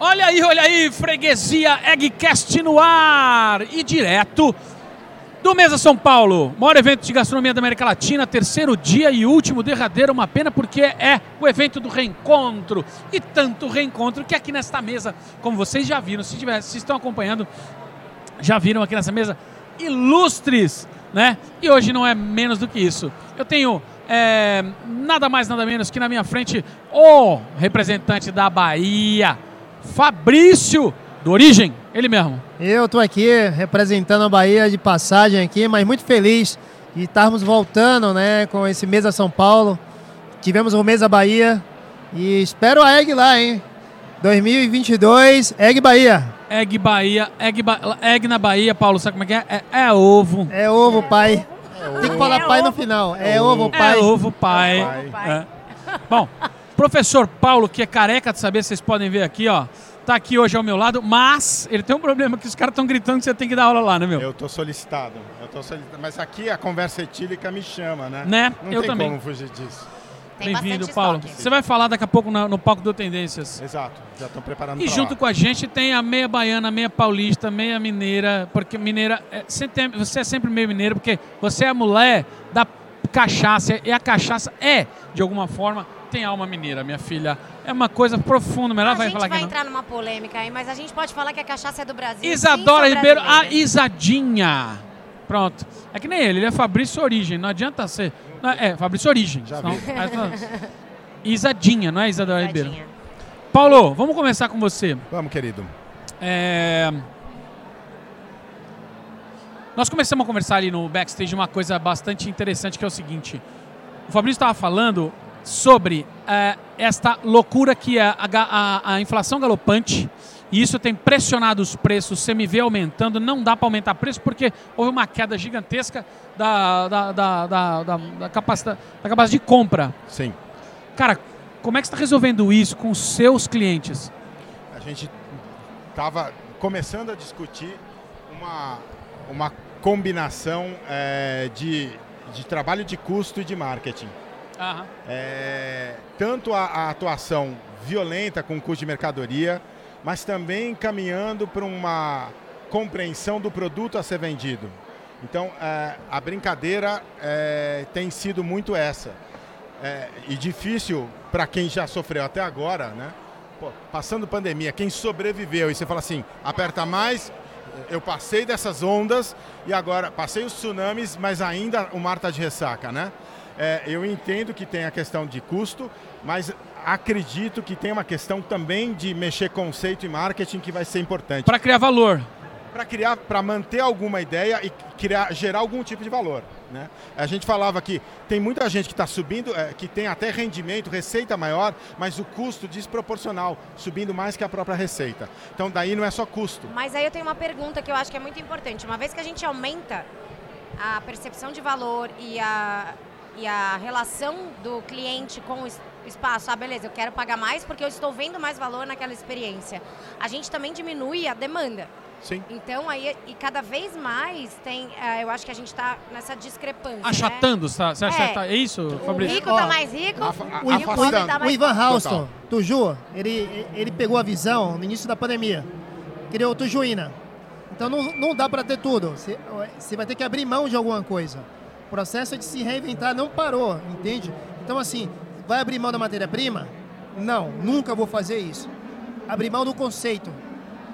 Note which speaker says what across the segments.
Speaker 1: Olha aí, olha aí, freguesia Eggcast no ar e direto do Mesa São Paulo, maior evento de gastronomia da América Latina, terceiro dia e último derradeiro, uma pena porque é o evento do reencontro e tanto reencontro que aqui nesta mesa, como vocês já viram, se, tiver, se estão acompanhando, já viram aqui nessa mesa ilustres, né? E hoje não é menos do que isso. Eu tenho é, nada mais nada menos que na minha frente o representante da Bahia Fabrício, do Origem, ele mesmo.
Speaker 2: Eu estou aqui representando a Bahia de passagem aqui, mas muito feliz de estarmos voltando né, com esse Mesa São Paulo. Tivemos o Mesa Bahia e espero a Egg lá, hein? 2022, Egg Bahia.
Speaker 1: Egg Bahia, Egg, ba Egg na Bahia, Paulo, sabe como é que é? É, é ovo.
Speaker 2: É ovo, pai. É ovo. Tem que falar é pai ovo. no final. É ovo, pai.
Speaker 1: É ovo, pai. É pai. É. Bom, Professor Paulo, que é careca de saber, vocês podem ver aqui, ó. Tá aqui hoje ao meu lado, mas ele tem um problema que os caras estão gritando que você tem que dar aula lá, né, meu?
Speaker 3: Eu tô solicitado. Eu tô solicitado. Mas aqui a conversa etílica me chama, né?
Speaker 1: Né?
Speaker 3: Não
Speaker 1: eu
Speaker 3: tem
Speaker 1: também.
Speaker 3: como fugir disso.
Speaker 1: Bem-vindo, Paulo. Estoque. Você vai falar daqui a pouco no, no palco do Tendências.
Speaker 3: Exato, já estão preparando
Speaker 1: E junto
Speaker 3: lá.
Speaker 1: com a gente tem a meia baiana, meia paulista, meia mineira, porque mineira, é, você é sempre meio mineiro, porque você é a mulher da cachaça, e a cachaça é, de alguma forma, tem alma mineira, minha filha. É uma coisa profunda, mas ela vai falar
Speaker 4: que A
Speaker 1: gente
Speaker 4: vai entrar numa polêmica aí, mas a gente pode falar que a cachaça é do Brasil.
Speaker 1: Isadora sim, Ribeiro, a Isadinha. Pronto. É que nem ele, ele é Fabrício Origem, não adianta ser. Não, é, Fabrício Origem.
Speaker 3: Já
Speaker 1: não,
Speaker 3: vi.
Speaker 1: Isadinha, não é Isadora Isadinha. Ribeiro. Paulo, vamos começar com você.
Speaker 3: Vamos, querido.
Speaker 1: É... Nós começamos a conversar ali no backstage uma coisa bastante interessante que é o seguinte. O Fabrício estava falando sobre é, esta loucura que é a, a, a, inflação galopante. E isso tem pressionado os preços, você me vê aumentando, não dá para aumentar preço porque houve uma queda gigantesca da, da, da, da, da, da capacidade, da capacidade de compra.
Speaker 3: Sim.
Speaker 1: Cara, como é que você está resolvendo isso com os seus clientes?
Speaker 3: A gente estava começando a discutir uma, uma combinação é, de, de trabalho de custo e de marketing.
Speaker 1: Uhum.
Speaker 3: É, tanto a, a, atuação violenta com o custo de mercadoria, mas também caminhando para uma compreensão do produto a ser vendido. Então, é, a brincadeira é, tem sido muito essa. É, e difícil para quem já sofreu até agora, né? Pô, passando pandemia, quem sobreviveu e você fala assim, aperta mais, eu passei dessas ondas e agora passei os tsunamis, mas ainda o mar está de ressaca, né? É, eu entendo que tem a questão de custo, mas acredito que tem uma questão também de mexer conceito e marketing que vai ser importante.
Speaker 1: Para criar valor.
Speaker 3: Para criar, para manter alguma ideia e criar, gerar algum tipo de valor. Né? A gente falava que tem muita gente que está subindo, é, que tem até rendimento, receita maior, mas o custo desproporcional, subindo mais que a própria receita. Então daí não é só custo.
Speaker 4: Mas aí eu tenho uma pergunta que eu acho que é muito importante. Uma vez que a gente aumenta a percepção de valor e a, e a relação do cliente com o espaço, ah, beleza, eu quero pagar mais porque eu estou vendo mais valor naquela experiência. A gente também diminui a demanda.
Speaker 3: Sim.
Speaker 4: Então aí e cada vez mais tem, uh, eu acho que a gente está nessa discrepância.
Speaker 1: Achatando,
Speaker 4: né?
Speaker 1: tá, você acha
Speaker 4: é,
Speaker 1: tá, é isso,
Speaker 4: Fabrício? O rico está mais rico
Speaker 2: a, a, o,
Speaker 4: o tá mais
Speaker 2: O Ivan Halston, Tuju, ele, ele pegou a visão no início da pandemia. Criou Tujuína. Então não, não dá para ter tudo. Você, você vai ter que abrir mão de alguma coisa. O processo de se reinventar não parou, entende? Então assim, vai abrir mão da matéria-prima? Não, nunca vou fazer isso. Abrir mão do conceito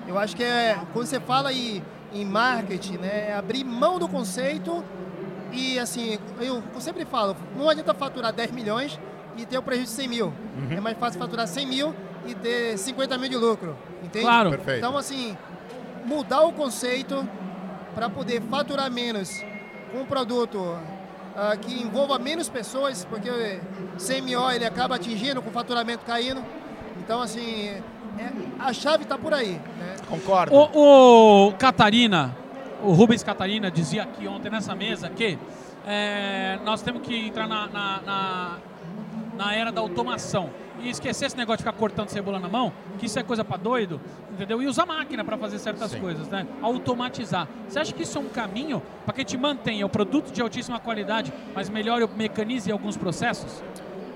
Speaker 2: eu acho que é quando você fala em, em marketing, né, é abrir mão do conceito e assim, eu, eu sempre falo, não adianta faturar 10 milhões e ter o prejuízo de 100 mil. Uhum. É mais fácil faturar 100 mil e ter 50 mil de lucro, entende?
Speaker 1: Claro.
Speaker 3: Perfeito.
Speaker 2: Então assim, mudar o conceito para poder faturar menos um produto uh, que envolva menos pessoas, porque 100 mil ele acaba atingindo com o faturamento caindo. Então assim, é, a chave está por aí. Né?
Speaker 3: Concordo.
Speaker 1: O, o, Catarina, o Rubens Catarina dizia aqui ontem nessa mesa que é, nós temos que entrar na, na, na, na, era da automação e esquecer esse negócio de ficar cortando cebola na mão, que isso é coisa para doido, entendeu? E usar máquina para fazer certas Sim. coisas, né? Automatizar. Você acha que isso é um caminho para que a gente mantenha o produto de altíssima qualidade, mas melhore, mecanize alguns processos?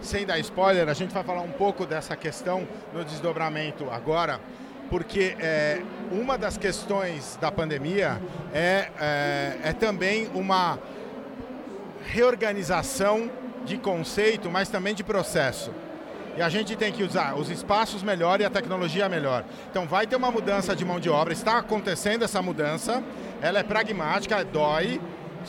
Speaker 3: sem dar spoiler, a gente vai falar um pouco dessa questão no desdobramento agora. porque é, uma das questões da pandemia é, é, é também uma reorganização de conceito, mas também de processo. E a gente tem que usar os espaços melhor e a tecnologia melhor. Então vai ter uma mudança de mão de obra, está acontecendo essa mudança, ela é pragmática, dói,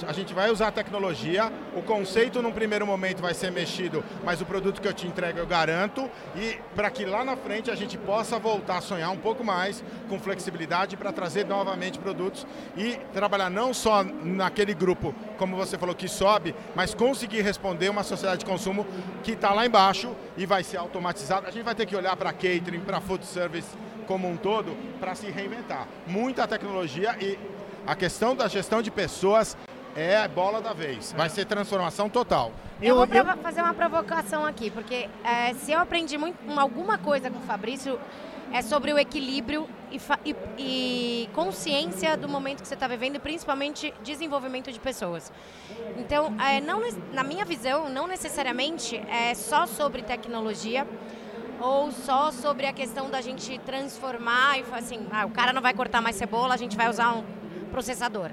Speaker 3: a gente vai usar a tecnologia, o conceito num primeiro momento vai ser mexido, mas o produto que eu te entrego eu garanto, e para que lá na frente a gente possa voltar a sonhar um pouco mais com flexibilidade para trazer novamente produtos e trabalhar não só naquele grupo, como você falou, que sobe, mas conseguir responder uma sociedade de consumo que está lá embaixo e vai ser automatizado. A gente vai ter que olhar para catering, para food service como um todo, para se reinventar. Muita tecnologia e a questão da gestão de pessoas é a bola da vez. Vai ser transformação total.
Speaker 4: Eu, vou eu... fazer uma provocação aqui, porque é, se eu aprendi muito, alguma coisa com o Fabrício, é sobre o equilíbrio e, e, e consciência do momento que você está vivendo, e principalmente desenvolvimento de pessoas. Então, é, não, na minha visão, não necessariamente é só sobre tecnologia ou só sobre a questão da gente transformar e assim, ah, o cara não vai cortar mais cebola, a gente vai usar um processador.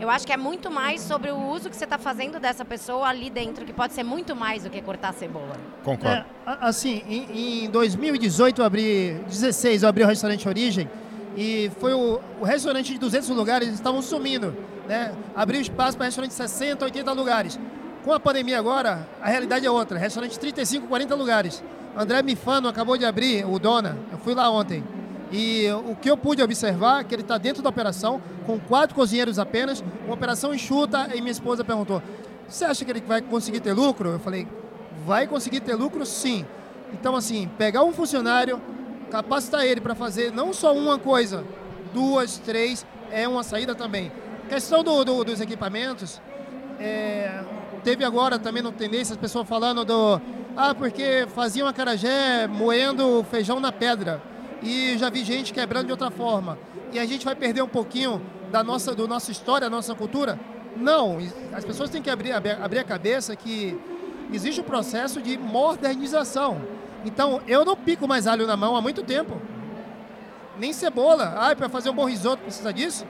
Speaker 4: Eu acho que é muito mais sobre o uso que você está fazendo dessa pessoa ali dentro, que pode ser muito mais do que cortar a cebola.
Speaker 3: Concordo.
Speaker 2: É, assim, em, em 2018 eu abri, 16 eu abri o restaurante Origem e foi o, o restaurante de 200 lugares, estavam sumindo, né? Abriu espaço para restaurante de 60, 80 lugares. Com a pandemia agora, a realidade é outra, restaurante de 35, 40 lugares. André Mifano acabou de abrir, o Dona, eu fui lá ontem. E o que eu pude observar é que ele está dentro da operação, com quatro cozinheiros apenas, uma operação enxuta, e minha esposa perguntou, você acha que ele vai conseguir ter lucro? Eu falei, vai conseguir ter lucro sim. Então, assim, pegar um funcionário, capacitar ele para fazer não só uma coisa, duas, três, é uma saída também. Questão do, do, dos equipamentos, é, teve agora também no Tendência as pessoas falando do. Ah, porque faziam acarajé moendo feijão na pedra e já vi gente quebrando de outra forma. E a gente vai perder um pouquinho da nossa, do nossa história, da nossa cultura? Não, as pessoas têm que abrir, abrir a cabeça que existe um processo de modernização. Então, eu não pico mais alho na mão há muito tempo. Nem cebola. Ah, para fazer um bom risoto precisa disso?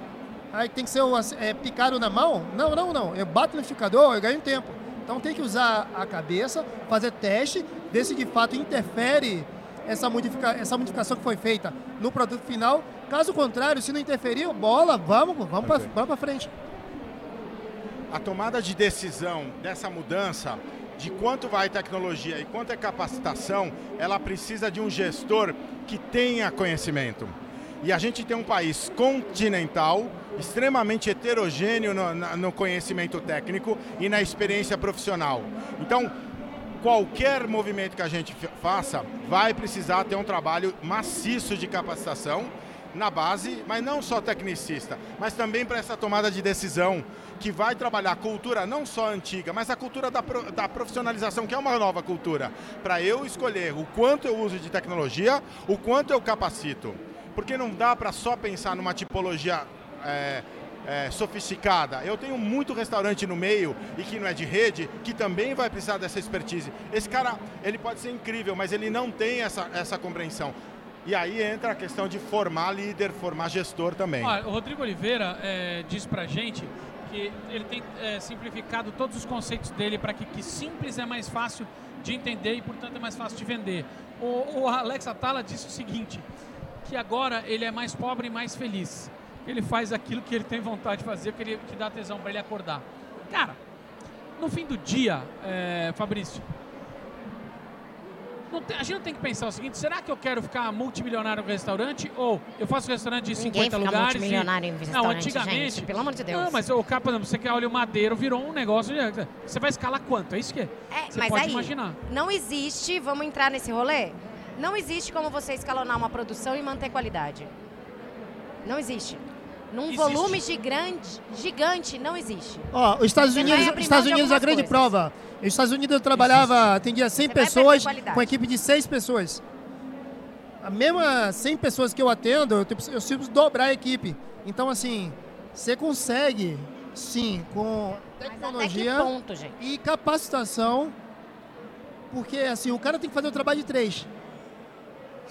Speaker 2: Aí tem que ser é, picado na mão? Não, não, não. Eu bato no liquidificador, eu ganho tempo. Então tem que usar a cabeça, fazer teste, ver se de fato interfere essa, modifica, essa modificação que foi feita no produto final. Caso contrário, se não interferiu, bola, vamos, vamos okay. para frente.
Speaker 3: A tomada de decisão dessa mudança, de quanto vai tecnologia e quanto é capacitação, ela precisa de um gestor que tenha conhecimento. E a gente tem um país continental, extremamente heterogêneo no, no, conhecimento técnico e na experiência profissional. Então, qualquer movimento que a gente faça vai precisar ter um trabalho maciço de capacitação na base, mas não só tecnicista, mas também para essa tomada de decisão que vai trabalhar a cultura não só antiga, mas a cultura da, da profissionalização, que é uma nova cultura, para eu escolher o quanto eu uso de tecnologia, o quanto eu capacito. Porque não dá para só pensar numa tipologia é, é, sofisticada. Eu tenho muito restaurante no meio e que não é de rede, que também vai precisar dessa expertise. Esse cara, ele pode ser incrível, mas ele não tem essa, essa compreensão. E aí entra a questão de formar líder, formar gestor também.
Speaker 1: o Rodrigo Oliveira é, diz pra gente que ele tem é, simplificado todos os conceitos dele para que, que simples é mais fácil de entender e, portanto, é mais fácil de vender. O, o Alex Atala disse o seguinte, que agora ele é mais pobre e mais feliz ele faz aquilo que ele tem vontade de fazer, que, ele, que dá tesão para ele acordar. Cara, no fim do dia, é, Fabrício, tem, a gente não tem que pensar o seguinte: será que eu quero ficar multimilionário no restaurante? Ou eu faço restaurante de
Speaker 4: Ninguém
Speaker 1: 50 lugares?
Speaker 4: Multimilionário e... em restaurante, não, antigamente. Gente, pelo amor de Deus.
Speaker 1: Não, mas o cara, por exemplo, você quer olha o madeiro, virou um negócio. Você vai escalar quanto? É isso que é.
Speaker 4: é você mas pode aí, imaginar. Não existe, vamos entrar nesse rolê? Não existe como você escalonar uma produção e manter qualidade. Não existe num existe. volume gigante, gigante, não existe.
Speaker 2: Ó, os Estados Unidos, Estados Unidos é a grande coisas. prova. Nos Estados Unidos eu trabalhava, atendia 100 Você pessoas com equipe de 6 pessoas. A mesma 100 pessoas que eu atendo, eu, eu preciso dobrar a equipe. Então, assim, você consegue, sim, com tecnologia
Speaker 4: ponto,
Speaker 2: e capacitação, porque, assim, o cara tem que fazer o trabalho de três.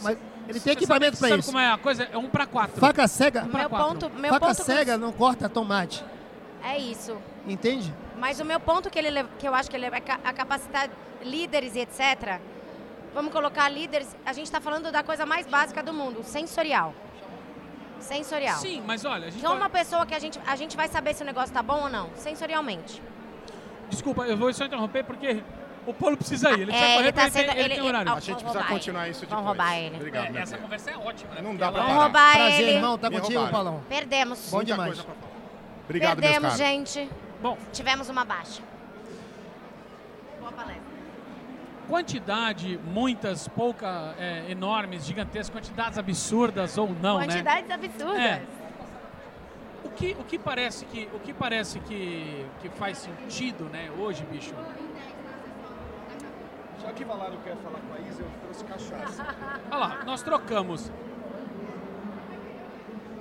Speaker 3: Mas
Speaker 2: Ele tem equipamento
Speaker 1: sabe,
Speaker 2: para
Speaker 1: sabe
Speaker 2: isso.
Speaker 1: como é a coisa? É um para quatro.
Speaker 2: Faca cega,
Speaker 1: pra
Speaker 4: Meu
Speaker 1: quatro.
Speaker 4: ponto, meu
Speaker 2: faca
Speaker 4: ponto
Speaker 2: cega não corta tomate.
Speaker 4: é isso.
Speaker 2: Entende?
Speaker 4: Mas o meu ponto que, ele, que eu acho que ele é a capacitar líderes e etc. Vamos colocar líderes. A gente está falando da coisa mais básica do mundo, sensorial. Sensorial.
Speaker 1: Sim, mas olha, a gente
Speaker 4: Então,
Speaker 1: pode-
Speaker 4: uma pessoa que a gente, a gente vai saber se o negócio tá bom ou não, sensorialmente.
Speaker 1: Desculpa, eu vou só interromper porque o Paulo precisa ir. Ele precisa
Speaker 4: É,
Speaker 1: correr
Speaker 4: ele tá
Speaker 1: ele,
Speaker 4: sendo-
Speaker 1: tem, ele
Speaker 4: ele-
Speaker 1: tem horário.
Speaker 4: ele-
Speaker 3: A gente
Speaker 4: Vamos
Speaker 3: precisa continuar
Speaker 4: ele.
Speaker 3: isso
Speaker 4: Vamos
Speaker 3: depois.
Speaker 4: roubar ele.
Speaker 3: Obrigado,
Speaker 1: É, essa conversa é ótima, né?
Speaker 3: Não dá pra
Speaker 4: Vamos
Speaker 3: parar.
Speaker 4: roubar
Speaker 2: Prazer,
Speaker 4: ele.
Speaker 2: irmão. Tá
Speaker 3: Me
Speaker 2: contigo,
Speaker 3: roubaram.
Speaker 2: Paulão.
Speaker 4: Perdemos.
Speaker 2: Bom
Speaker 3: Muita
Speaker 2: demais.
Speaker 3: Obrigado, meus
Speaker 4: Perdemos, gente.
Speaker 1: Bom,
Speaker 4: Tivemos uma baixa. Boa palestra.
Speaker 1: quantidade, muitas, pouca, é, enormes, gigantescas, quantidades absurdas ou não, né?
Speaker 4: Quantidades absurdas.
Speaker 1: É. O que, o que parece que, o que, parece que, que faz sentido, né, hoje, bicho?
Speaker 5: Já que Valaro quer falar com a Isa, eu trouxe cachaça.
Speaker 1: Olha lá, nós trocamos.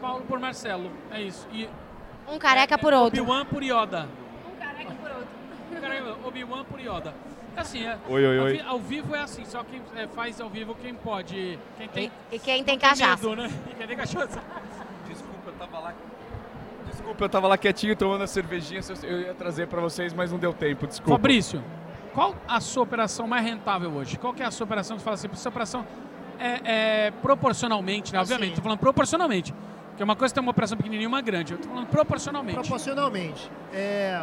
Speaker 1: Paulo por Marcelo, é isso. E
Speaker 4: Um careca por outro.
Speaker 1: Obi-Wan por Yoda.
Speaker 4: Um careca por outro.
Speaker 1: Obi-Wan por Yoda. É assim, é,
Speaker 5: Oi, oi,
Speaker 1: ao, vi- ao vivo é assim, só quem é, faz ao vivo quem pode. Quem tem,
Speaker 4: E, e quem tem
Speaker 1: tem
Speaker 4: cachaça?
Speaker 1: medo, né? E quem tem cachaça.
Speaker 5: Desculpa, eu tava lá. Desculpa, eu tava lá quietinho tomando a cervejinha. Eu ia trazer pra vocês, mas não deu tempo, desculpa.
Speaker 1: Fabrício, qual a sua operação mais rentável hoje? Qual que é a sua operação que você fala assim, essa operação é, é proporcionalmente, né? Obviamente,
Speaker 2: Assim.
Speaker 1: tô falando proporcionalmente. Porque uma coisa é ter uma operação pequenininha e uma grande. Eu tô falando proporcionalmente.
Speaker 2: Proporcionalmente. É,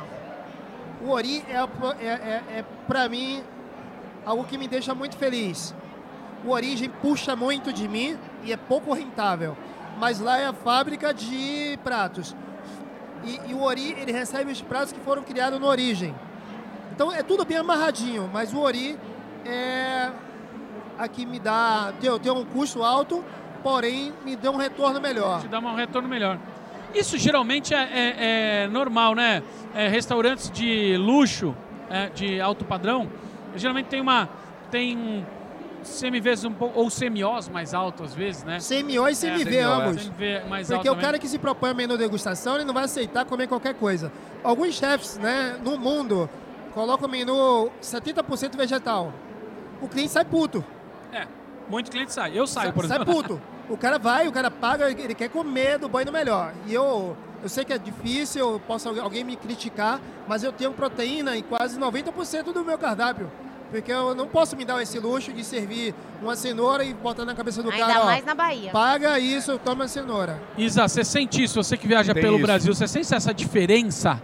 Speaker 2: o Ori é, é, é, é para mim, algo que me deixa muito feliz. O Origem puxa muito de mim e é pouco rentável. Mas lá é a fábrica de pratos. E, e o Ori, ele recebe os pratos que foram criados no Origem. Então é tudo bem amarradinho, mas o Ori é a que me dá, deu, deu um custo alto, porém me deu um retorno melhor.
Speaker 1: te dá um retorno melhor. Isso geralmente é, é- é normal, né? É, restaurantes de luxo, é, de alto padrão, geralmente tem uma tem semi-vezes um pouco ou semiós mais alto às vezes, né?
Speaker 2: CMO e
Speaker 5: CMO, é.
Speaker 2: ambos.
Speaker 1: Semi-V mais
Speaker 2: Porque
Speaker 1: alto
Speaker 2: o cara que se propõe a menu degustação, ele não vai aceitar comer qualquer coisa. Alguns chefes, né, no mundo, colocam o menu 70% vegetal. O cliente sai puto.
Speaker 1: É, muito cliente sai. Eu saio,
Speaker 2: sai,
Speaker 1: por
Speaker 2: sai
Speaker 1: exemplo.
Speaker 2: puto. O cara vai, o cara paga, ele quer comer do banho melhor. E eu, eu sei que é difícil, eu posso alguém me criticar, mas eu tenho proteína em quase 90% do meu cardápio. Porque eu não posso me dar esse luxo de servir uma cenoura e botar na cabeça do
Speaker 4: Ainda
Speaker 2: cara, ó,
Speaker 4: mais na Bahia.
Speaker 2: paga isso, toma a cenoura.
Speaker 1: Isa, você sente isso, você que viaja
Speaker 5: Tem
Speaker 1: pelo
Speaker 5: isso.
Speaker 1: Brasil, você sente essa diferença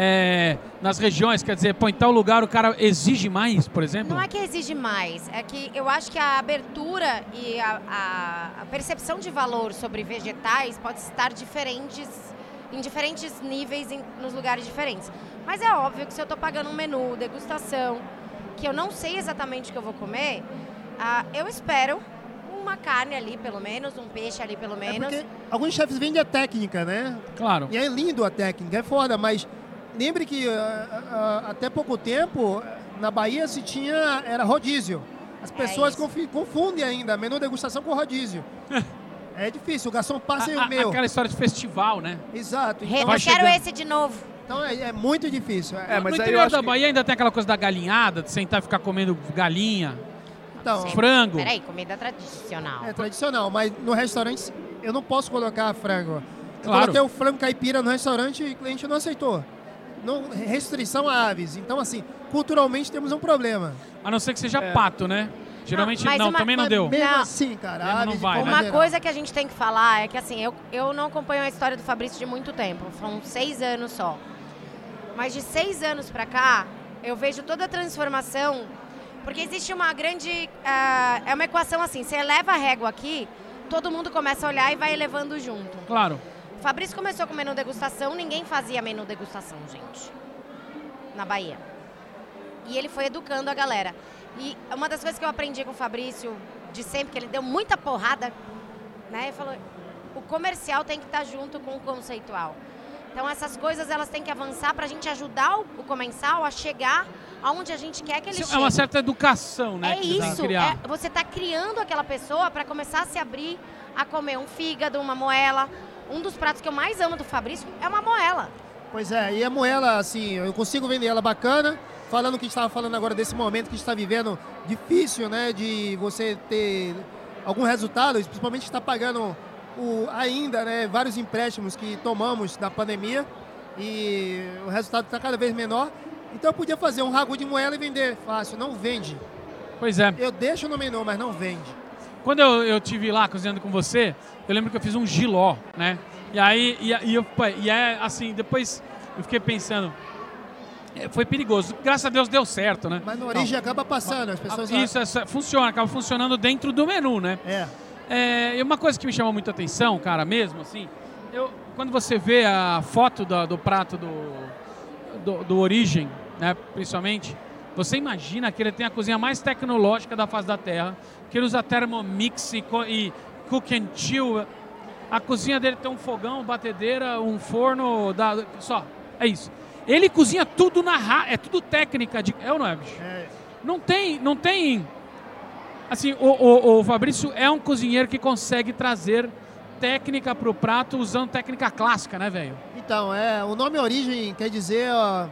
Speaker 1: é, nas regiões? Quer dizer, pô, em tal lugar o cara exige mais, por exemplo?
Speaker 4: Não é que exige mais, é que eu acho que a abertura e a, a- a percepção de valor sobre vegetais pode estar diferentes em diferentes níveis em- nos lugares diferentes. Mas é óbvio que se eu estou pagando um menu, degustação, que eu não sei exatamente o que eu vou comer, ah, eu espero uma carne ali pelo menos, um peixe ali pelo
Speaker 2: É
Speaker 4: menos.
Speaker 2: porque alguns chefes vendem a técnica, né?
Speaker 1: Claro.
Speaker 2: E é lindo a técnica, é foda, mas lembre que ah, ah, até pouco tempo na Bahia se tinha era rodízio. As pessoas
Speaker 4: isso.
Speaker 2: confi- confundem ainda menu degustação com rodízio. é difícil, o garçom passa e
Speaker 1: A- a-
Speaker 2: o meu.
Speaker 1: aquela história de festival, né?
Speaker 2: Exato.
Speaker 4: Re-
Speaker 2: Então,
Speaker 1: Vai
Speaker 4: eu quero esse de novo.
Speaker 2: então é, é muito difícil.
Speaker 5: É, mas
Speaker 1: no
Speaker 5: aí eu
Speaker 1: interior da
Speaker 5: que-
Speaker 1: Bahia ainda tem aquela coisa da galinhada, de sentar e ficar comendo galinha,
Speaker 2: então,
Speaker 4: Sim.
Speaker 1: frango.
Speaker 4: Peraí, comida tradicional.
Speaker 2: é tradicional, mas no restaurante eu não posso colocar frango. Eu
Speaker 1: Claro.
Speaker 2: coloquei o frango caipira no restaurante e o cliente não aceitou. Não, restrição a aves. Então, assim, culturalmente temos um problema.
Speaker 1: A não ser que seja
Speaker 5: É.
Speaker 1: pato, né? Geralmente
Speaker 4: mas
Speaker 1: não,
Speaker 4: uma-
Speaker 1: também não deu.
Speaker 2: Mesmo
Speaker 4: Não.
Speaker 2: assim, cara,
Speaker 1: Mesmo não vai, né?
Speaker 4: Uma
Speaker 2: geral.
Speaker 4: coisa que a gente tem que falar é que assim, eu, eu não acompanho a história do Fabrício de muito tempo, são seis anos só. Mas de seis anos pra cá, eu vejo toda a transformação, porque existe uma grande. ah, é uma equação assim: você eleva a régua aqui, todo mundo começa a olhar e vai elevando junto.
Speaker 1: Claro.
Speaker 4: O Fabrício começou com menu degustação, ninguém fazia menu degustação, gente. Na Bahia. E ele foi educando a galera. E uma das coisas que eu aprendi com o Fabrício de sempre, que ele deu muita porrada, né? Ele falou: o comercial tem que estar junto com o conceitual. Então essas coisas elas têm que avançar para a gente ajudar o, comensal a chegar aonde a gente quer que ele
Speaker 1: Isso
Speaker 4: chegue.
Speaker 1: é uma certa educação, né?
Speaker 4: É isso. é- você está criando aquela pessoa para começar a se abrir a comer um fígado, uma moela. Um dos pratos que eu mais amo do Fabrício é uma moela.
Speaker 2: Pois é, e a moela, assim, eu consigo vender ela bacana. Falando o que a gente estava falando agora desse momento que a gente está vivendo difícil, né? De você ter algum resultado, principalmente está pagando o, ainda né, vários empréstimos que tomamos da pandemia e o resultado está cada vez menor. Então eu podia fazer um ragu de moela e vender fácil, não vende.
Speaker 1: Pois é.
Speaker 2: Eu deixo no menu, mas não vende.
Speaker 1: Quando eu, eu tive lá cozinhando com você, eu lembro que eu fiz um giló, né? E aí, e, e, eu, e é assim, depois eu fiquei pensando, é, foi perigoso. Graças a Deus deu certo, né?
Speaker 2: Mas na origem
Speaker 1: Não.
Speaker 2: acaba passando, as pessoas...
Speaker 1: Isso, isso, funciona, acaba funcionando dentro do menu, né?
Speaker 2: É.
Speaker 1: É, e uma coisa que me chamou muita atenção, cara, mesmo assim, eu, quando você vê a foto do, do prato do, do, do Origem, né, principalmente, você imagina que ele tem a cozinha mais tecnológica da face da Terra, que ele usa Thermomix e, e Cook and Chill. A cozinha dele tem um fogão, batedeira, um forno, da, só, é isso. Ele cozinha tudo na ra... é tudo técnica de, é ou não é, bicho?
Speaker 2: É.
Speaker 1: Não tem, não tem. Assim, o, o, o Fabrício é um cozinheiro que consegue trazer técnica para o prato usando técnica clássica, né, velho?
Speaker 2: Então, é, o nome origem quer dizer ó,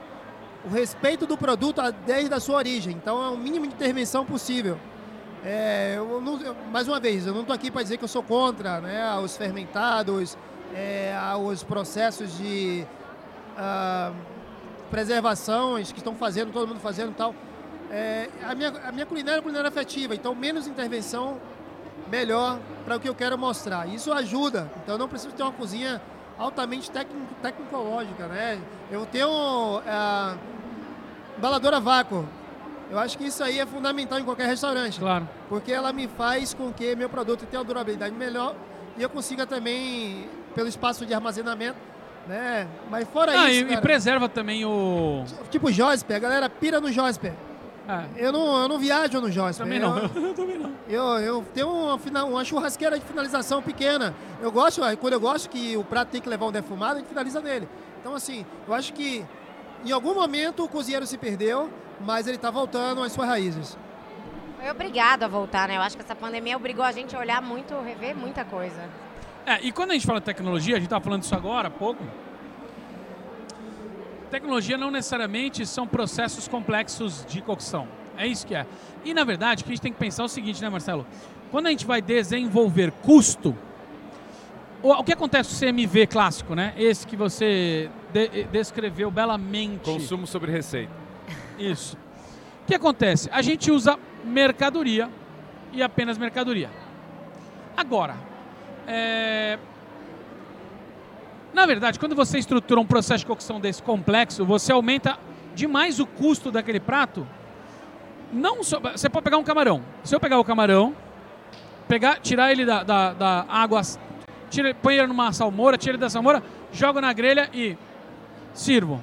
Speaker 2: o respeito do produto desde a sua origem. Então, é o mínimo de intervenção possível. É, eu não- eu- mais uma vez, eu não estou aqui para dizer que eu sou contra né, os fermentados, é, os processos de ah, preservações que estão fazendo, todo mundo fazendo e tal. É, a, minha, a minha culinária é culinária afetiva, então menos intervenção, melhor para o que eu quero mostrar. Isso ajuda, então eu não preciso ter uma cozinha altamente tecnológica, né? Eu tenho a embaladora vácuo. Eu acho que isso aí é fundamental em qualquer restaurante,
Speaker 1: Claro.
Speaker 2: porque ela me faz com que meu produto tenha uma durabilidade melhor e eu consiga também, pelo espaço de armazenamento, né? Mas fora
Speaker 1: Ah,
Speaker 2: isso,
Speaker 1: e, e
Speaker 2: cara,
Speaker 1: preserva também o.
Speaker 2: tipo Josper, a galera pira no Josper.
Speaker 1: É,
Speaker 2: Eu não, eu não viajo no Josper.
Speaker 1: também
Speaker 2: eu,
Speaker 1: não. Eu também não.
Speaker 2: Eu, eu tenho uma, uma churrasqueira de finalização pequena. Eu gosto, quando eu gosto que o prato tem que levar um defumado, a gente finaliza nele. Então, assim, eu acho que em algum momento o cozinheiro se perdeu, mas ele está voltando às suas raízes.
Speaker 4: Foi obrigado a voltar, né? Eu acho que essa pandemia obrigou a gente a olhar muito, rever muita coisa.
Speaker 1: É, e quando a gente fala de tecnologia, a gente estava falando disso agora há pouco. Tecnologia não necessariamente são processos complexos de cocção. É isso que é. E na verdade, o que a gente tem que pensar é o seguinte, né, Marcelo? Quando a gente vai desenvolver custo, o, que acontece com o CMV clássico, né? Esse que você de- descreveu belamente.
Speaker 5: Consumo sobre receita.
Speaker 1: Isso. O que acontece? A gente usa mercadoria e apenas mercadoria. Agora, é, na verdade, quando você estrutura um processo de cocção desse complexo, você aumenta demais o custo daquele prato. Não só, você pode pegar um camarão. Se eu pegar o camarão, pegar, tirar ele da, da, da água, tira, põe ele numa salmoura, tira ele da salmoura, jogo na grelha e sirvo.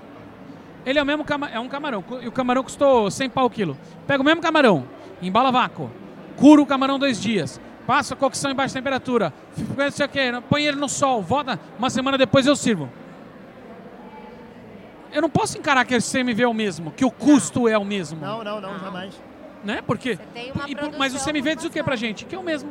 Speaker 1: Ele é o mesmo é um camarão. E o camarão custou 100 pau o quilo. Pega o mesmo camarão, embala vácuo, cura o camarão dois dias, passa a cocção em baixa temperatura, não sei o que, põe ele no sol, volta, uma semana depois eu sirvo. Eu não posso encarar que esse CMV é o mesmo, que o custo é o mesmo.
Speaker 2: Não, não, não,
Speaker 4: Não.
Speaker 2: jamais.
Speaker 1: Né? Porque. E mas o CMV diz o que pra gente? Que é o mesmo.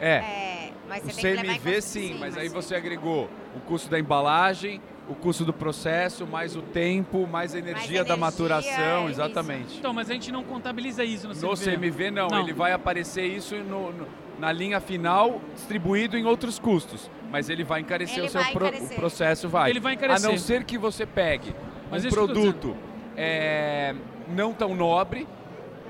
Speaker 5: É,
Speaker 4: É, mas
Speaker 5: o CMV
Speaker 4: conta-
Speaker 5: sim, mas aí você agregou o custo da embalagem, o custo do processo, mais o tempo, mais a energia, da
Speaker 4: energia,
Speaker 5: maturação,
Speaker 4: é
Speaker 5: exatamente.
Speaker 1: Então, mas a gente não contabiliza isso no CMV.
Speaker 5: No CMV não,
Speaker 1: Não.
Speaker 5: ele vai aparecer isso no- no- na linha final, distribuído em outros custos. Mas ele vai encarecer
Speaker 4: Ele
Speaker 5: o seu
Speaker 4: vai
Speaker 5: pro-
Speaker 4: encarecer.
Speaker 5: o processo vai.
Speaker 1: Ele vai encarecer.
Speaker 5: A não ser que você pegue
Speaker 1: Mas
Speaker 5: um produto é, não tão nobre,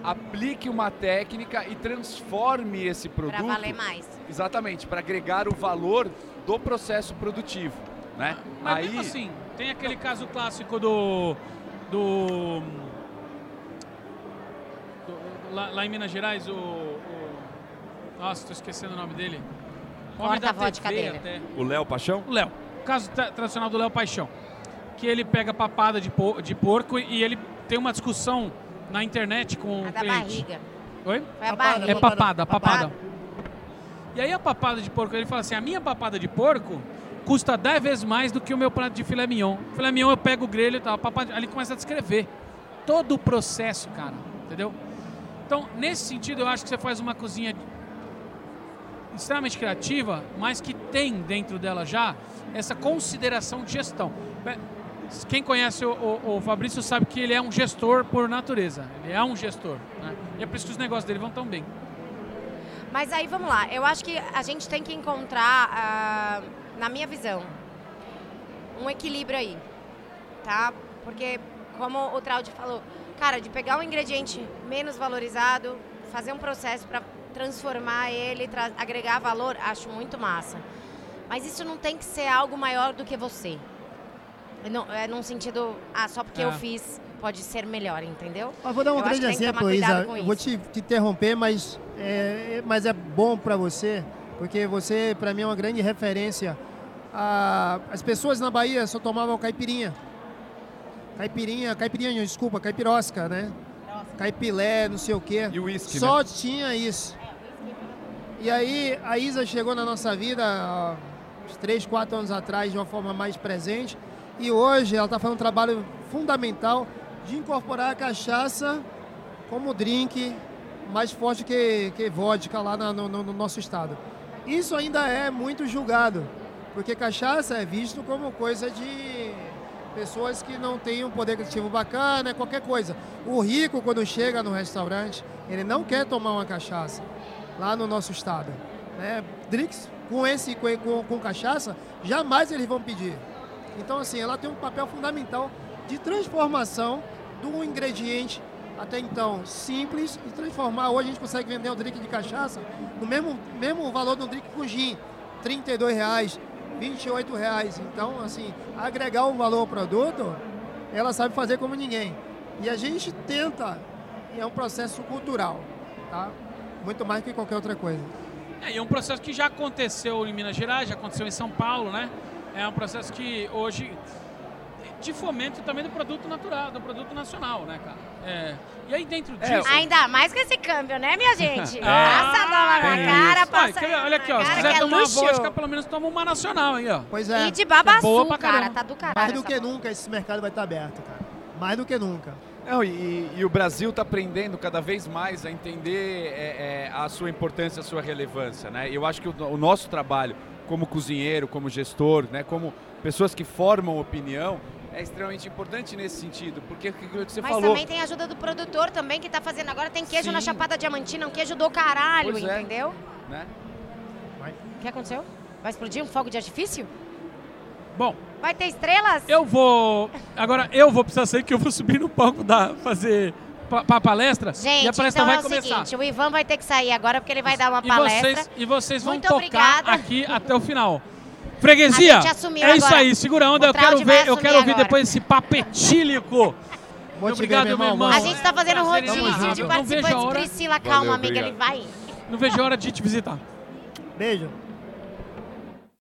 Speaker 5: aplique uma técnica e transforme esse produto
Speaker 4: Pra valer mais.
Speaker 5: exatamente para agregar o valor do processo produtivo, né?
Speaker 1: Mas
Speaker 5: aí
Speaker 1: mesmo assim, tem aquele caso clássico do. do. do- lá, lá em Minas Gerais, o. o- nossa, tô esquecendo o nome dele. O homem da TV
Speaker 4: dele.
Speaker 1: até.
Speaker 5: o Léo Paixão
Speaker 1: O Léo. O caso tra- tradicional do Léo Paixão. Que ele pega papada de, po- de porco e ele tem uma discussão na internet com
Speaker 4: A
Speaker 1: o
Speaker 4: da
Speaker 1: cliente.
Speaker 4: barriga.
Speaker 1: Oi?
Speaker 4: Foi a
Speaker 2: Papada,
Speaker 4: barriga.
Speaker 1: É papada, papada.
Speaker 4: Papada.
Speaker 1: E aí a papada de porco, ele fala assim, a minha papada de porco custa 10 vezes mais do que o meu prato de filé mignon. Filé mignon eu pego o grelho e tal, a papada, aí ele começa a descrever todo o processo, cara, entendeu? Então, nesse sentido, eu acho que você faz uma cozinha extremamente criativa, mas que tem dentro dela já essa consideração de gestão. Quem conhece o, o- o Fabrício sabe que ele é um gestor por natureza. Ele é um gestor. Né? E é por isso que os negócios dele vão tão bem.
Speaker 4: Mas aí vamos lá, eu acho que a gente tem que encontrar, ah, na minha visão, um equilíbrio aí, tá? Porque, como o Traude falou, cara, de pegar um ingrediente menos valorizado, fazer um processo para transformar ele, tra- agregar valor, acho muito massa. Mas isso não tem que ser algo maior do que você. Não, é num sentido, ah, só porque
Speaker 1: É.
Speaker 4: eu fiz pode ser melhor, entendeu?
Speaker 2: Mas vou dar um
Speaker 4: Eu
Speaker 2: grande exemplo, Isa. Eu vou te, te interromper, mas é, mas é bom para você, porque você, para mim, é uma grande referência. As pessoas na Bahia só tomavam caipirinha. Caipirinha, caipirinha, desculpa, caipirosca, né? Caipilé, não sei o quê.
Speaker 5: E o uísque,
Speaker 2: Só
Speaker 5: né?
Speaker 2: tinha isso. E aí a Isa chegou na nossa vida uns 3, 4 anos atrás de uma forma mais presente. E hoje ela está fazendo um trabalho fundamental de incorporar a cachaça como drink mais forte que, que vodka lá no, no- no nosso estado. Isso ainda é muito julgado, porque cachaça é visto como coisa de pessoas que não têm um poder aquisitivo bacana, é qualquer coisa. O rico, quando chega no restaurante, ele não quer tomar uma cachaça lá no nosso estado. Né? Drinks com, esse, com, com, com cachaça, jamais eles vão pedir. Então, assim, ela tem um papel fundamental de transformação do ingrediente até então simples e transformar. Hoje a gente consegue vender um drink de cachaça no mesmo, mesmo valor de um drink com gin, 32 reais, 28 reais. Então, assim, agregar um valor ao produto, ela sabe fazer como ninguém. E a gente tenta, e é um processo cultural, tá? Muito mais que qualquer outra coisa.
Speaker 1: É, e é um processo que já aconteceu em Minas Gerais, já aconteceu em São Paulo, né? É um processo que hoje de fomento também do produto natural, do produto nacional, né, cara? É. E aí dentro
Speaker 5: É,
Speaker 1: disso.
Speaker 4: Ainda mais com esse câmbio, né, minha gente?
Speaker 1: Ah,
Speaker 4: passa a bola na cara,
Speaker 5: isso.
Speaker 4: passa
Speaker 1: ver? olha aqui, ó. Se quiser
Speaker 4: é
Speaker 1: tomar uma
Speaker 4: luxo.
Speaker 1: vodka, pelo menos toma uma nacional aí, ó.
Speaker 2: Pois é.
Speaker 4: E de babaçu,
Speaker 1: boa pra
Speaker 4: cara, tá do caralho.
Speaker 2: Mais do que nunca esse mercado vai estar aberto, cara. Mais do que nunca.
Speaker 5: Não, e, e o Brasil está aprendendo cada vez mais a entender é, é, a sua importância, a sua relevância. Né? Eu acho que o, o nosso trabalho como cozinheiro, como gestor, né, como pessoas que formam opinião, é extremamente importante nesse sentido, porque o que você
Speaker 4: Mas
Speaker 5: falou.
Speaker 4: também tem a ajuda do produtor também que tá fazendo. Agora tem queijo na
Speaker 5: Sim.
Speaker 4: Chapada Diamantina, um queijo do caralho,
Speaker 5: Pois é.
Speaker 4: entendeu?
Speaker 5: Né?
Speaker 4: O que aconteceu? Vai explodir um fogo de artifício?
Speaker 1: Bom,
Speaker 4: Vai ter estrelas?
Speaker 1: eu vou. Agora eu vou precisar sair que eu vou subir no palco da fazer pa, pa- palestra. e
Speaker 4: Gente,
Speaker 1: a palestra
Speaker 4: então
Speaker 1: vai
Speaker 4: é o
Speaker 1: começar.
Speaker 4: seguinte, o Ivan vai ter que sair agora porque ele vai dar uma
Speaker 1: e
Speaker 4: palestra.
Speaker 1: vocês, e vocês vão
Speaker 4: Muito
Speaker 1: tocar
Speaker 4: obrigada.
Speaker 1: aqui até o final. Freguesia, é isso
Speaker 4: agora.
Speaker 1: aí, segura a onda,
Speaker 4: O
Speaker 1: eu quero ver, eu quero ouvir
Speaker 4: agora.
Speaker 1: depois esse papo etílico.
Speaker 2: Vou te
Speaker 1: Obrigado,
Speaker 2: ver,
Speaker 1: meu irmão.
Speaker 4: A gente tá fazendo
Speaker 1: um
Speaker 4: rodízio de
Speaker 1: Não vejo a
Speaker 4: participantes. Priscila, calma,
Speaker 5: Valeu,
Speaker 4: amiga, ele vai.
Speaker 1: Não vejo a hora de te visitar.
Speaker 2: Beijo.